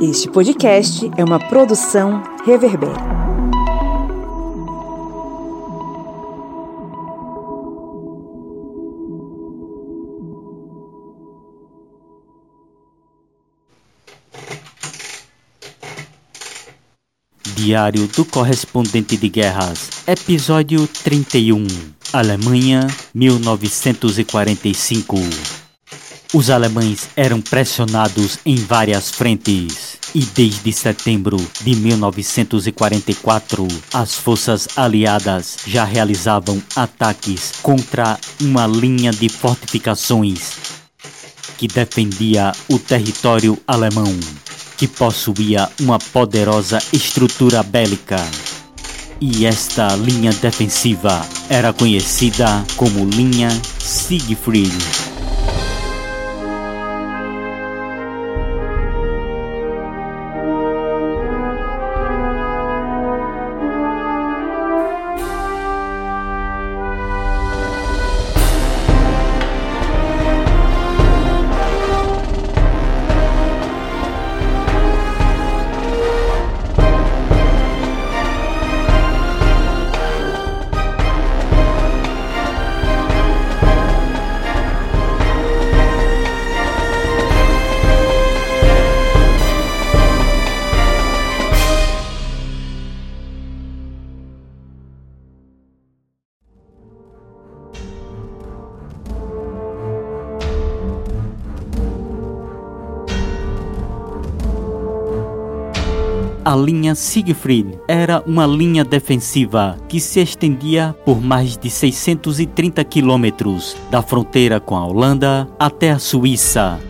Este podcast é uma produção Reverber. Diário do Correspondente de Guerras, Episódio 31 Alemanha, 1945 Os alemães eram pressionados em várias frentes e desde setembro de 1944 as forças aliadas já realizavam ataques contra uma linha de fortificações que defendia o território alemão que possuía uma poderosa estrutura bélica. E esta linha defensiva era conhecida como linha Siegfried. Linha Siegfried era uma linha defensiva que se estendia por mais de 630 quilômetros da fronteira com a Holanda até a Suíça.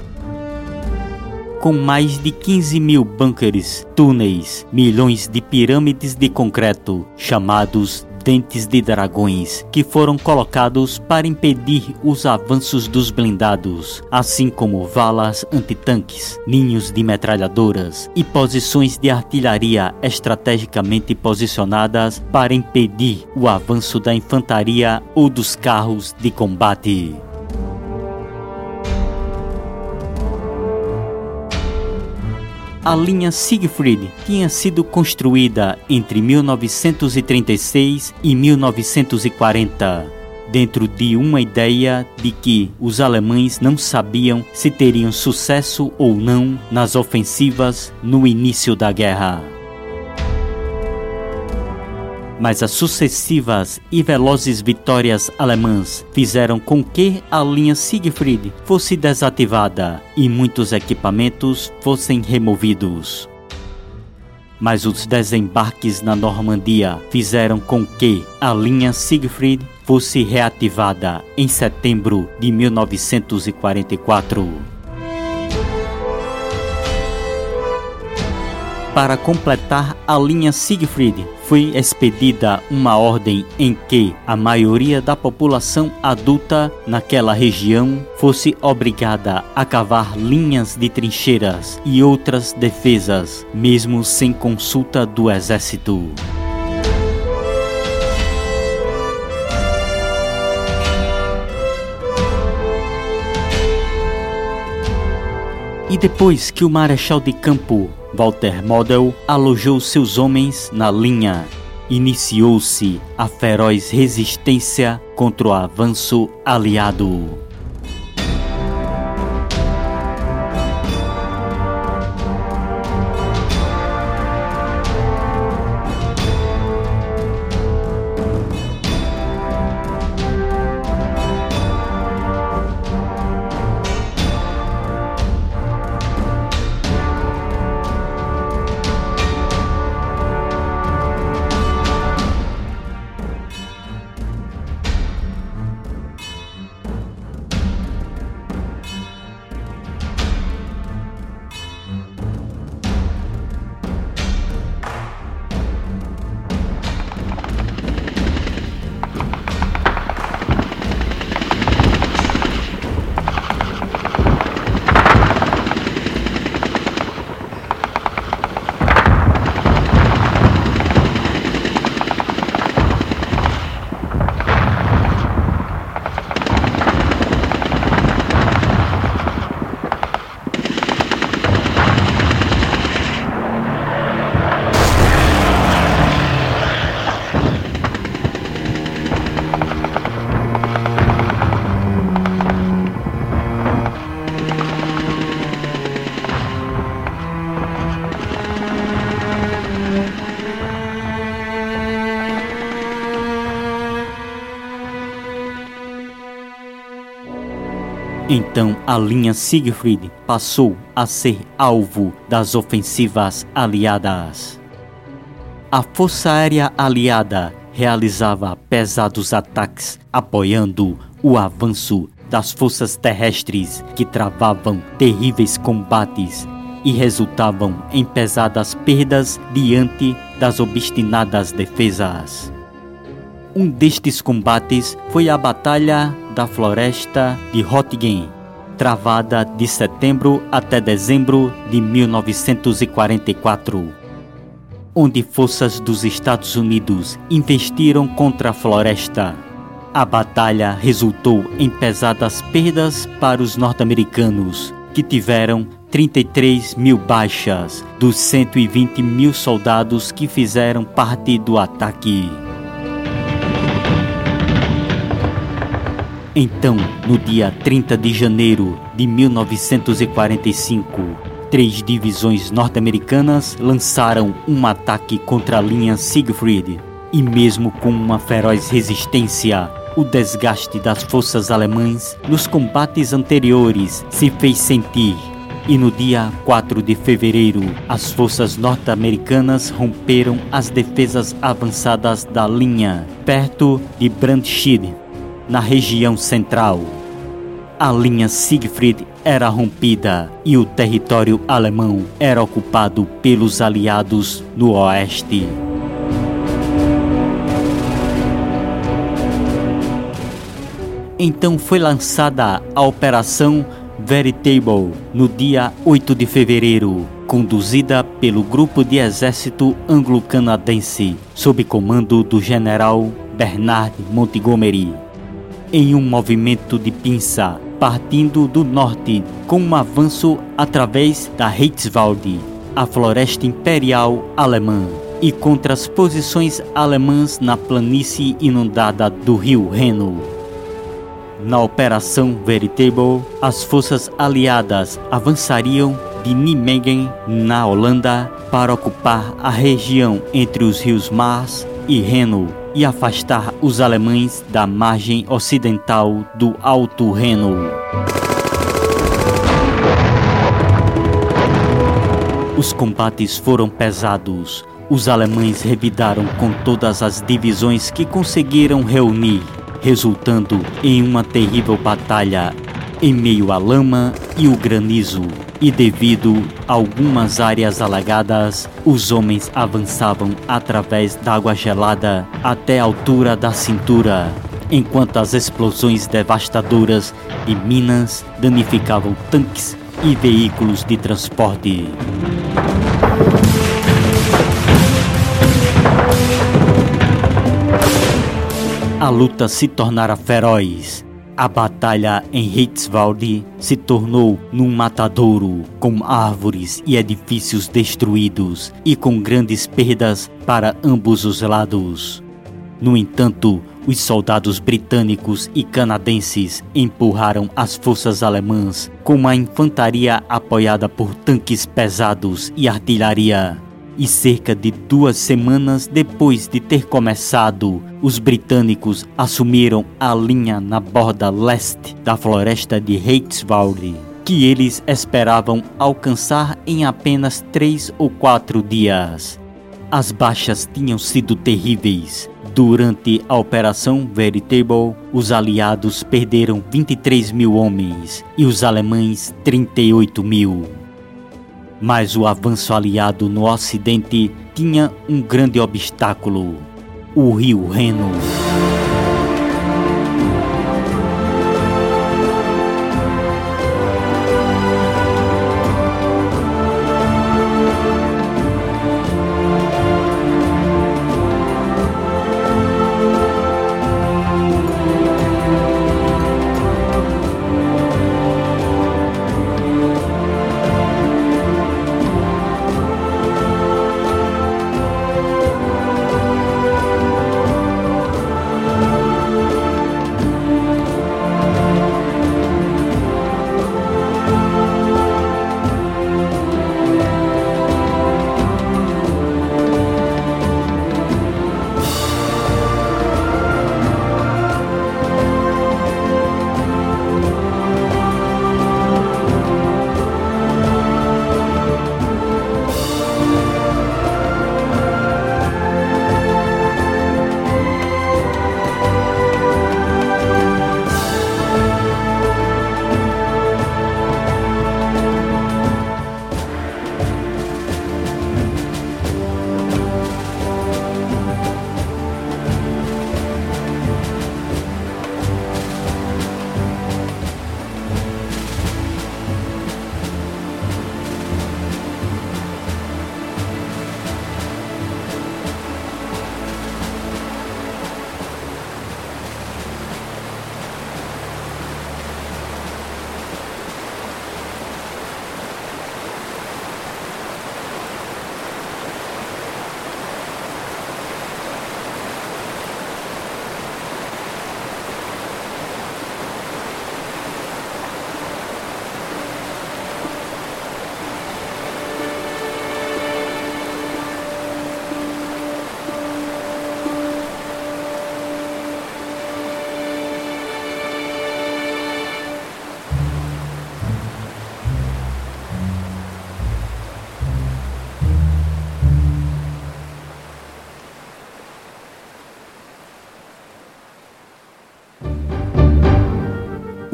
Com mais de 15 mil bunkers, túneis, milhões de pirâmides de concreto, chamados dentes de dragões que foram colocados para impedir os avanços dos blindados, assim como valas antitanques, ninhos de metralhadoras e posições de artilharia estrategicamente posicionadas para impedir o avanço da infantaria ou dos carros de combate. A linha Siegfried tinha sido construída entre 1936 e 1940, dentro de uma ideia de que os alemães não sabiam se teriam sucesso ou não nas ofensivas no início da guerra mas as sucessivas e velozes vitórias alemãs fizeram com que a linha Siegfried fosse desativada e muitos equipamentos fossem removidos. Mas os desembarques na Normandia fizeram com que a linha Siegfried fosse reativada em setembro de 1944. Para completar a linha Siegfried, foi expedida uma ordem em que a maioria da população adulta naquela região fosse obrigada a cavar linhas de trincheiras e outras defesas, mesmo sem consulta do exército. E depois que o marechal de campo Walter Model alojou seus homens na linha. Iniciou-se a feroz resistência contra o avanço aliado. Então a linha Siegfried passou a ser alvo das ofensivas aliadas. A Força Aérea Aliada realizava pesados ataques apoiando o avanço das forças terrestres que travavam terríveis combates e resultavam em pesadas perdas diante das obstinadas defesas. Um destes combates foi a Batalha da Floresta de Röttgen, travada de setembro até dezembro de 1944, onde forças dos Estados Unidos investiram contra a floresta. A batalha resultou em pesadas perdas para os norte-americanos, que tiveram 33 mil baixas dos 120 mil soldados que fizeram parte do ataque. Então, no dia 30 de janeiro de 1945, três divisões norte-americanas lançaram um ataque contra a linha Siegfried. E mesmo com uma feroz resistência, o desgaste das forças alemãs nos combates anteriores se fez sentir. E no dia 4 de fevereiro, as forças norte-americanas romperam as defesas avançadas da linha, perto de Brandschied, na região central. A linha Siegfried era rompida e o território alemão era ocupado pelos aliados no oeste. Então foi lançada a Operação Veritable no dia 8 de fevereiro, conduzida pelo Grupo de Exército Anglo-Canadense, sob comando do general Bernard Montgomery em um movimento de pinça, partindo do norte com um avanço através da Reichswald, a floresta imperial alemã, e contra as posições alemãs na planície inundada do rio Reno. Na Operação Veritable, as forças aliadas avançariam de Nijmegen, na Holanda, para ocupar a região entre os rios Maas e Reno e afastar os alemães da margem ocidental do Alto Reno. Os combates foram pesados. Os alemães revidaram com todas as divisões que conseguiram reunir, resultando em uma terrível batalha em meio à lama e o granizo e devido a algumas áreas alagadas, os homens avançavam através da água gelada até a altura da cintura, enquanto as explosões devastadoras de minas danificavam tanques e veículos de transporte. A luta se tornara feroz a batalha em Hitzwald se tornou num matadouro, com árvores e edifícios destruídos e com grandes perdas para ambos os lados. No entanto, os soldados britânicos e canadenses empurraram as forças alemãs com a infantaria apoiada por tanques pesados e artilharia e cerca de duas semanas depois de ter começado, os britânicos assumiram a linha na borda leste da floresta de Reichswald, que eles esperavam alcançar em apenas três ou quatro dias. As baixas tinham sido terríveis. Durante a Operação Veritable, os aliados perderam 23 mil homens e os alemães 38 mil. Mas o avanço aliado no ocidente tinha um grande obstáculo: o rio Reno.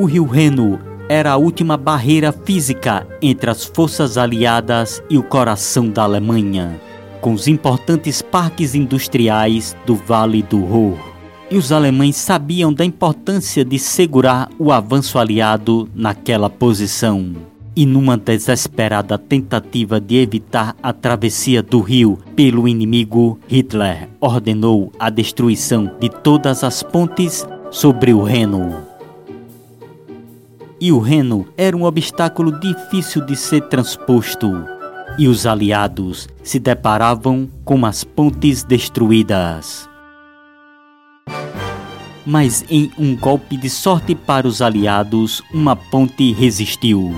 O rio Reno era a última barreira física entre as forças aliadas e o coração da Alemanha, com os importantes parques industriais do Vale do Ruhr. E os alemães sabiam da importância de segurar o avanço aliado naquela posição. E numa desesperada tentativa de evitar a travessia do rio pelo inimigo, Hitler ordenou a destruição de todas as pontes sobre o Reno e o Reno era um obstáculo difícil de ser transposto, e os aliados se deparavam com as pontes destruídas. Mas em um golpe de sorte para os aliados, uma ponte resistiu.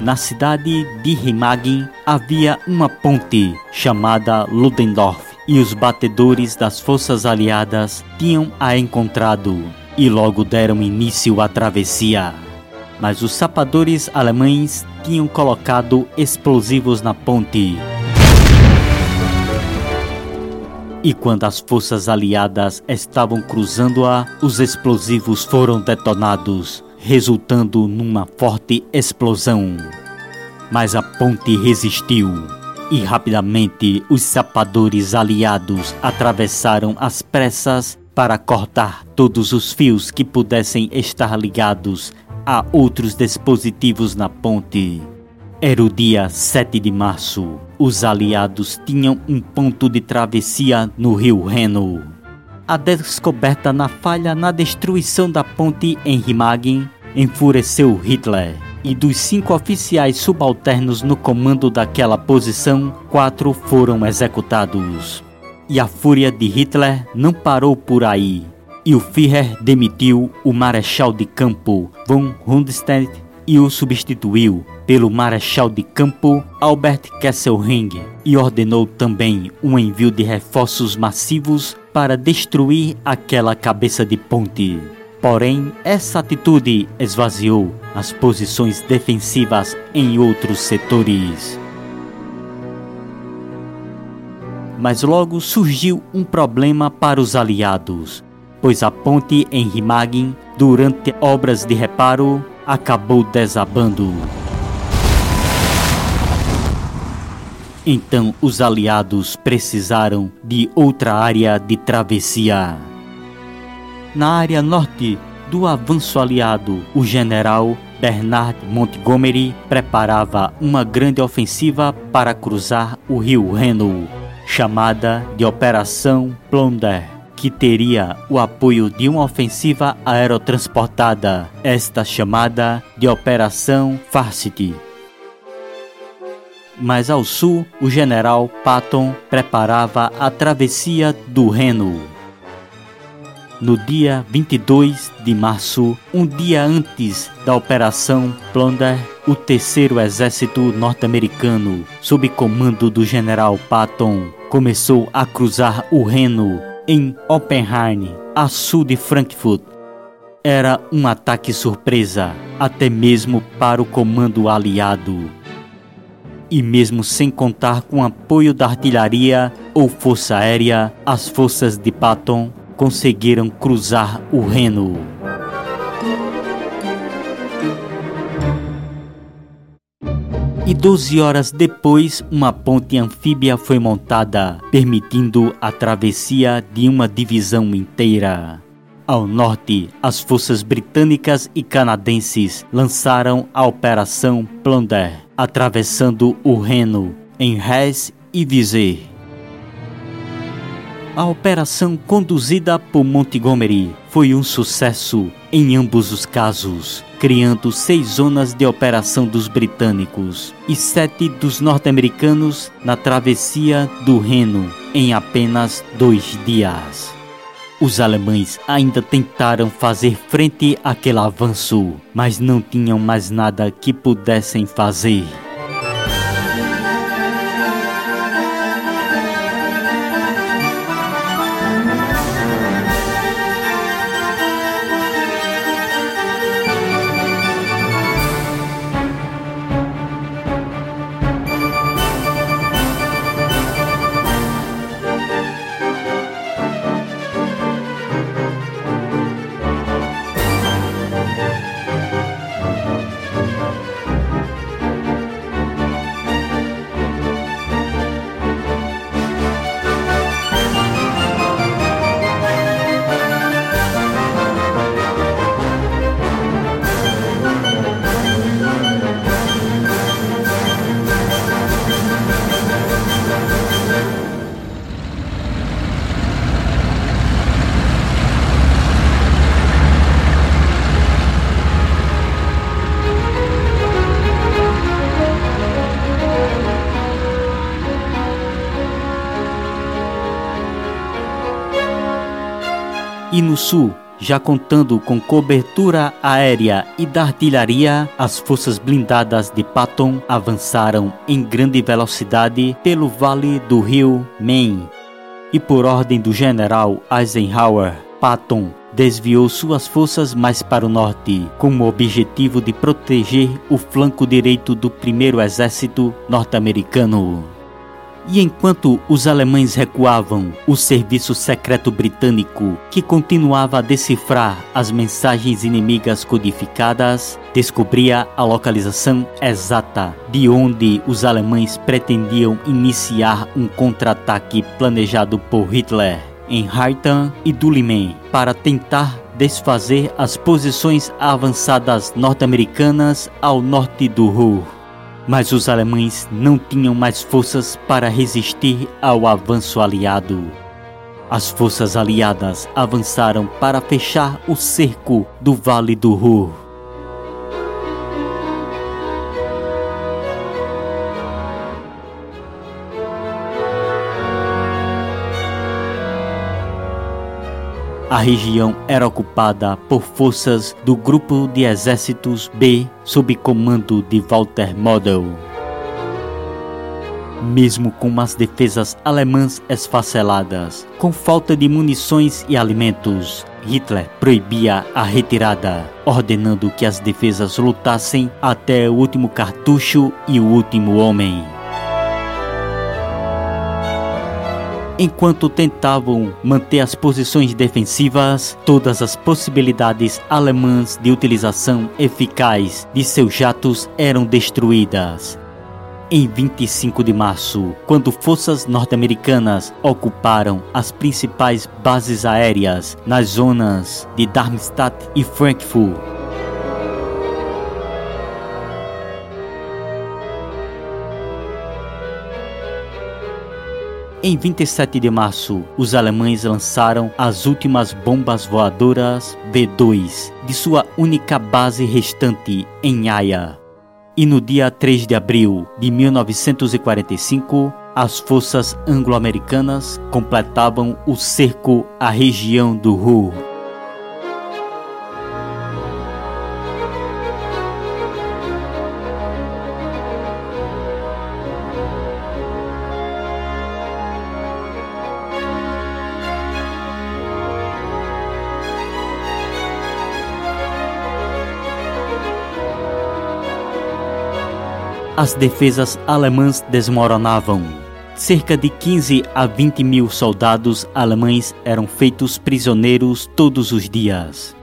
Na cidade de Remagen havia uma ponte chamada Ludendorff e os batedores das forças aliadas tinham a encontrado e logo deram início à travessia mas os sapadores alemães tinham colocado explosivos na ponte. E quando as forças aliadas estavam cruzando-a, os explosivos foram detonados, resultando numa forte explosão. Mas a ponte resistiu e rapidamente os sapadores aliados atravessaram as pressas para cortar todos os fios que pudessem estar ligados a outros dispositivos na ponte. Era o dia 7 de março. Os aliados tinham um ponto de travessia no rio Reno. A descoberta na falha na destruição da ponte em Remagen enfureceu Hitler. E dos cinco oficiais subalternos no comando daquela posição, quatro foram executados. E a fúria de Hitler não parou por aí e o Führer demitiu o marechal de campo von Rundstedt e o substituiu pelo marechal de campo Albert Kesselring e ordenou também um envio de reforços massivos para destruir aquela cabeça de ponte. Porém, essa atitude esvaziou as posições defensivas em outros setores. Mas logo surgiu um problema para os aliados pois a ponte em Remagen, durante obras de reparo, acabou desabando. Então os aliados precisaram de outra área de travessia. Na área norte do avanço aliado, o general Bernard Montgomery preparava uma grande ofensiva para cruzar o rio Reno, chamada de Operação Plunder que teria o apoio de uma ofensiva aerotransportada, esta chamada de Operação Farcity. Mais ao sul, o general Patton preparava a travessia do Reno. No dia 22 de março, um dia antes da Operação Plunder, o terceiro exército norte-americano, sob comando do general Patton, começou a cruzar o Reno em Oppenheim, a sul de Frankfurt. Era um ataque surpresa, até mesmo para o comando aliado. E mesmo sem contar com apoio da artilharia ou força aérea, as forças de Patton conseguiram cruzar o Reno. E 12 horas depois, uma ponte anfíbia foi montada, permitindo a travessia de uma divisão inteira. Ao norte, as forças britânicas e canadenses lançaram a Operação Plunder, atravessando o Reno em Hesse e Viseu. A operação conduzida por Montgomery foi um sucesso em ambos os casos, criando seis zonas de operação dos britânicos e sete dos norte-americanos na travessia do Reno em apenas dois dias. Os alemães ainda tentaram fazer frente àquele avanço, mas não tinham mais nada que pudessem fazer. Sul, já contando com cobertura aérea e da artilharia, as forças blindadas de Patton avançaram em grande velocidade pelo vale do rio Main. E por ordem do general Eisenhower, Patton desviou suas forças mais para o norte, com o objetivo de proteger o flanco direito do primeiro exército norte-americano. E enquanto os alemães recuavam, o serviço secreto britânico, que continuava a decifrar as mensagens inimigas codificadas, descobria a localização exata de onde os alemães pretendiam iniciar um contra-ataque planejado por Hitler em Haitan e Dulimen para tentar desfazer as posições avançadas norte-americanas ao norte do Ruhr. Mas os alemães não tinham mais forças para resistir ao avanço aliado. As forças aliadas avançaram para fechar o cerco do Vale do Ruhr. A região era ocupada por forças do Grupo de Exércitos B sob comando de Walter Model. Mesmo com as defesas alemãs esfaceladas, com falta de munições e alimentos, Hitler proibia a retirada, ordenando que as defesas lutassem até o último cartucho e o último homem. Enquanto tentavam manter as posições defensivas, todas as possibilidades alemãs de utilização eficaz de seus jatos eram destruídas. Em 25 de março, quando forças norte-americanas ocuparam as principais bases aéreas nas zonas de Darmstadt e Frankfurt, Em 27 de março, os alemães lançaram as últimas bombas voadoras V2 de sua única base restante em Haia. E no dia 3 de abril de 1945, as forças anglo-americanas completavam o cerco à região do Ruhr. As defesas alemãs desmoronavam. Cerca de 15 a 20 mil soldados alemães eram feitos prisioneiros todos os dias.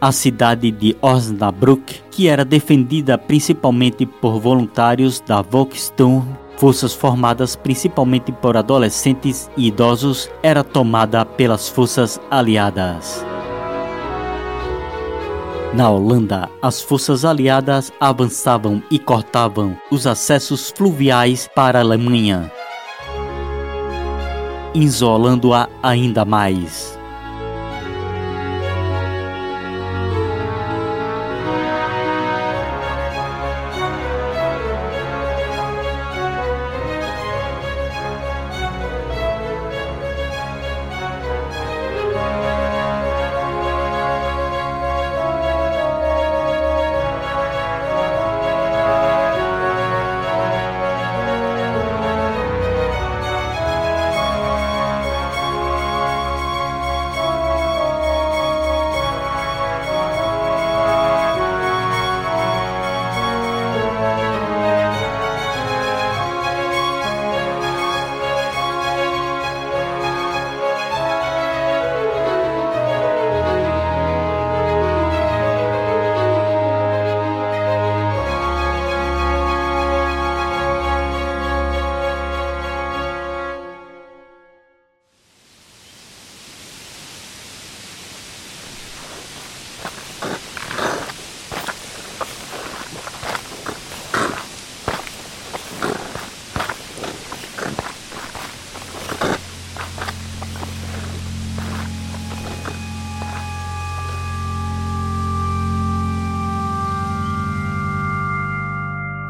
A cidade de Osnabrück, que era defendida principalmente por voluntários da Volkssturm, forças formadas principalmente por adolescentes e idosos, era tomada pelas forças aliadas. Na Holanda, as forças aliadas avançavam e cortavam os acessos fluviais para a Alemanha, isolando-a ainda mais.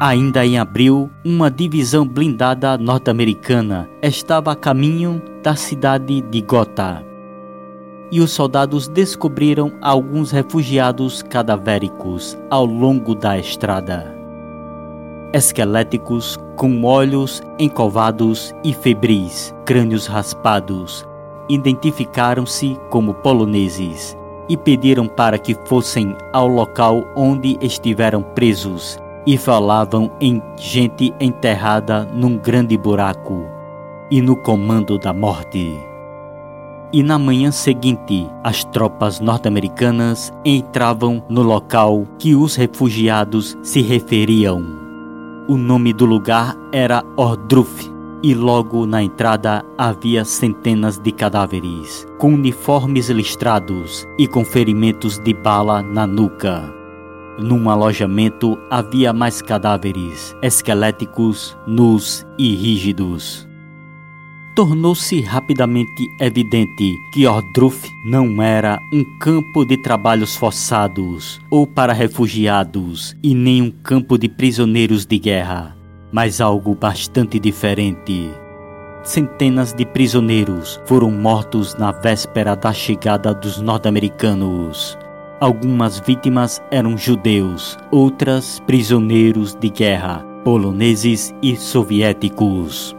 Ainda em abril, uma divisão blindada norte-americana estava a caminho da cidade de Gotha. e os soldados descobriram alguns refugiados cadavéricos ao longo da estrada. Esqueléticos, com olhos encovados e febris, crânios raspados, identificaram-se como poloneses e pediram para que fossem ao local onde estiveram presos e falavam em gente enterrada num grande buraco e no comando da morte. E na manhã seguinte, as tropas norte-americanas entravam no local que os refugiados se referiam. O nome do lugar era Ordruf, e logo na entrada havia centenas de cadáveres, com uniformes listrados e com ferimentos de bala na nuca. Num alojamento havia mais cadáveres, esqueléticos, nus e rígidos. Tornou-se rapidamente evidente que Ordruf não era um campo de trabalhos forçados ou para refugiados e nem um campo de prisioneiros de guerra mas algo bastante diferente. Centenas de prisioneiros foram mortos na véspera da chegada dos norte-americanos. Algumas vítimas eram judeus, outras prisioneiros de guerra, poloneses e soviéticos.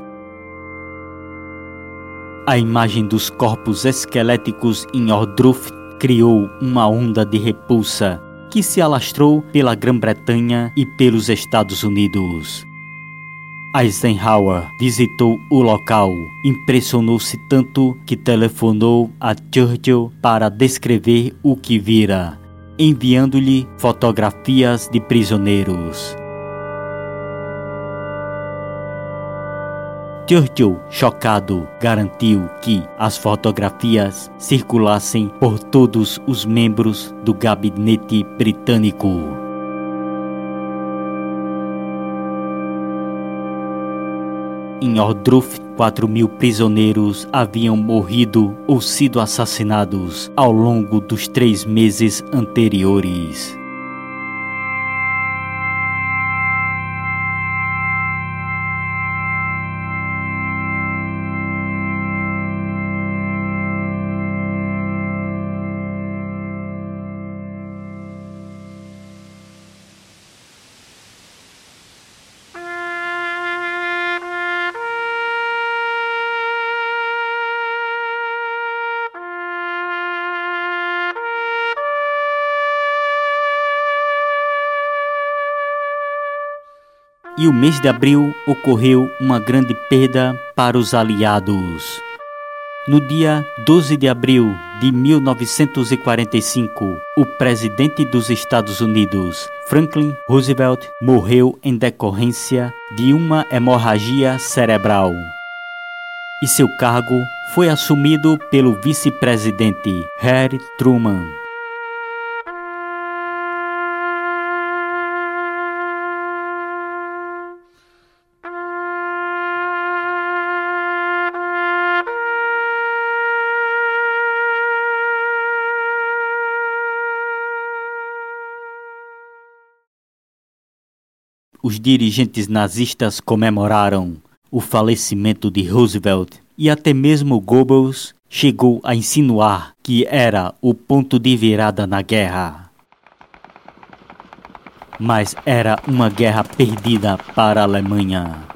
A imagem dos corpos esqueléticos em Ordruf criou uma onda de repulsa que se alastrou pela Grã-Bretanha e pelos Estados Unidos. Eisenhower visitou o local, impressionou-se tanto que telefonou a Churchill para descrever o que vira, enviando-lhe fotografias de prisioneiros. Churchill, chocado, garantiu que as fotografias circulassem por todos os membros do gabinete britânico. Em Ordruf, 4 mil prisioneiros haviam morrido ou sido assassinados ao longo dos três meses anteriores. E o mês de abril ocorreu uma grande perda para os aliados. No dia 12 de abril de 1945, o presidente dos Estados Unidos, Franklin Roosevelt, morreu em decorrência de uma hemorragia cerebral. E seu cargo foi assumido pelo vice-presidente Harry Truman. Os dirigentes nazistas comemoraram o falecimento de Roosevelt e até mesmo Goebbels chegou a insinuar que era o ponto de virada na guerra. Mas era uma guerra perdida para a Alemanha.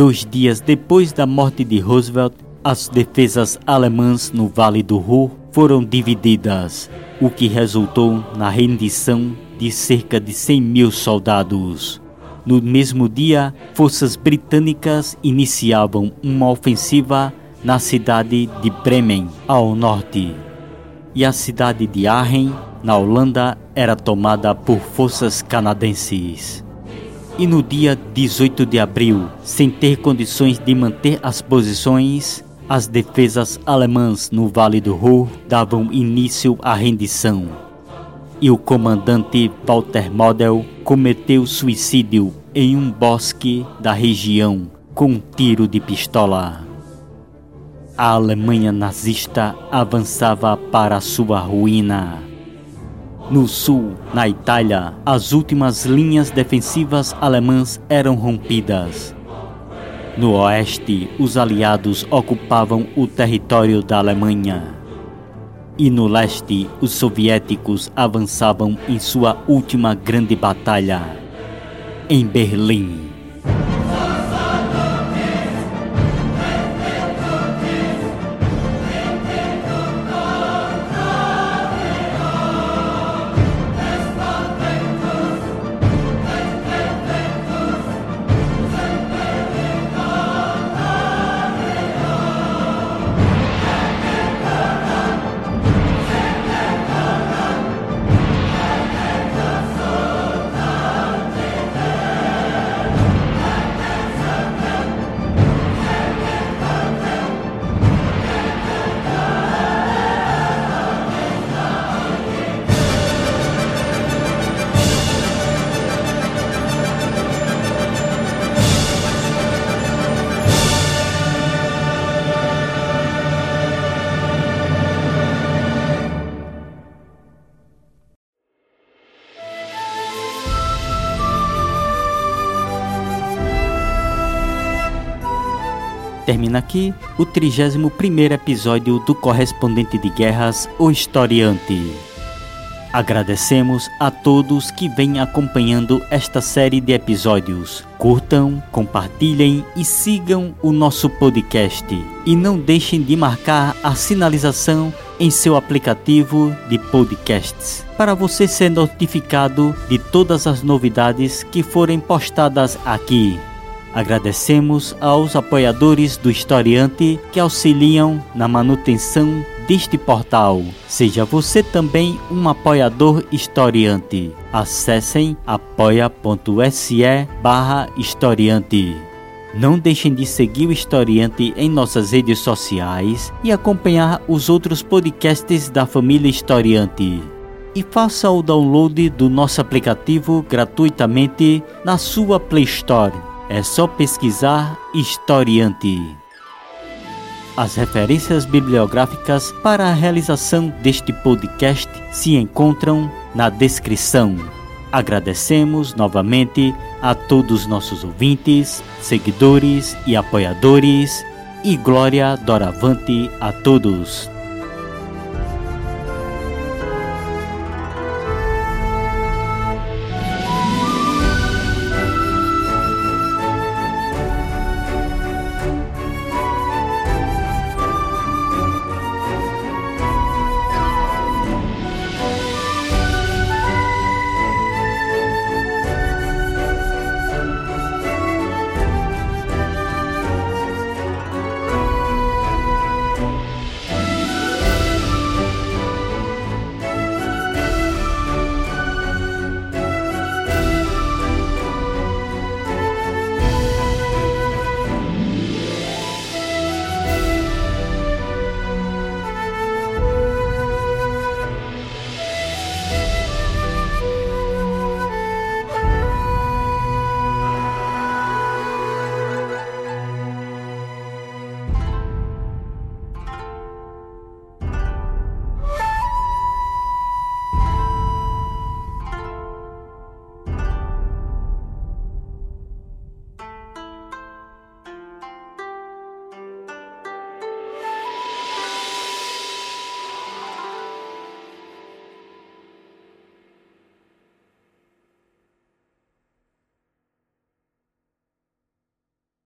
Dois dias depois da morte de Roosevelt, as defesas alemãs no Vale do Ruhr foram divididas, o que resultou na rendição de cerca de 100 mil soldados. No mesmo dia, forças britânicas iniciavam uma ofensiva na cidade de Bremen, ao norte, e a cidade de Aachen, na Holanda, era tomada por forças canadenses E no dia 18 de abril, sem ter condições de manter as posições, as defesas alemãs no Vale do Ruhr davam início à rendição. E o comandante Walter Model cometeu suicídio em um bosque da região com um tiro de pistola. A Alemanha nazista avançava para sua ruína. No sul, na Itália, as últimas linhas defensivas alemãs eram rompidas. No oeste, os aliados ocupavam o território da Alemanha. E no leste, os soviéticos avançavam em sua última grande batalha, em Berlim. Termina aqui o 31 episódio do Correspondente de Guerras, O Historiante. Agradecemos a todos que vêm acompanhando esta série de episódios. Curtam, compartilhem e sigam o nosso podcast. E não deixem de marcar a sinalização em seu aplicativo de podcasts para você ser notificado de todas as novidades que forem postadas aqui. Agradecemos aos apoiadores do Historiante que auxiliam na manutenção deste portal. Seja você também um apoiador historiante. Acessem apoia.se barra historiante. Não deixem de seguir o Historiante em nossas redes sociais e acompanhar os outros podcasts da família Historiante. E faça o download do nosso aplicativo gratuitamente na sua Play Store é só pesquisar historiante. As referências bibliográficas para a realização deste podcast se encontram na descrição. Agradecemos novamente a todos nossos ouvintes, seguidores e apoiadores, e glória doravante a todos.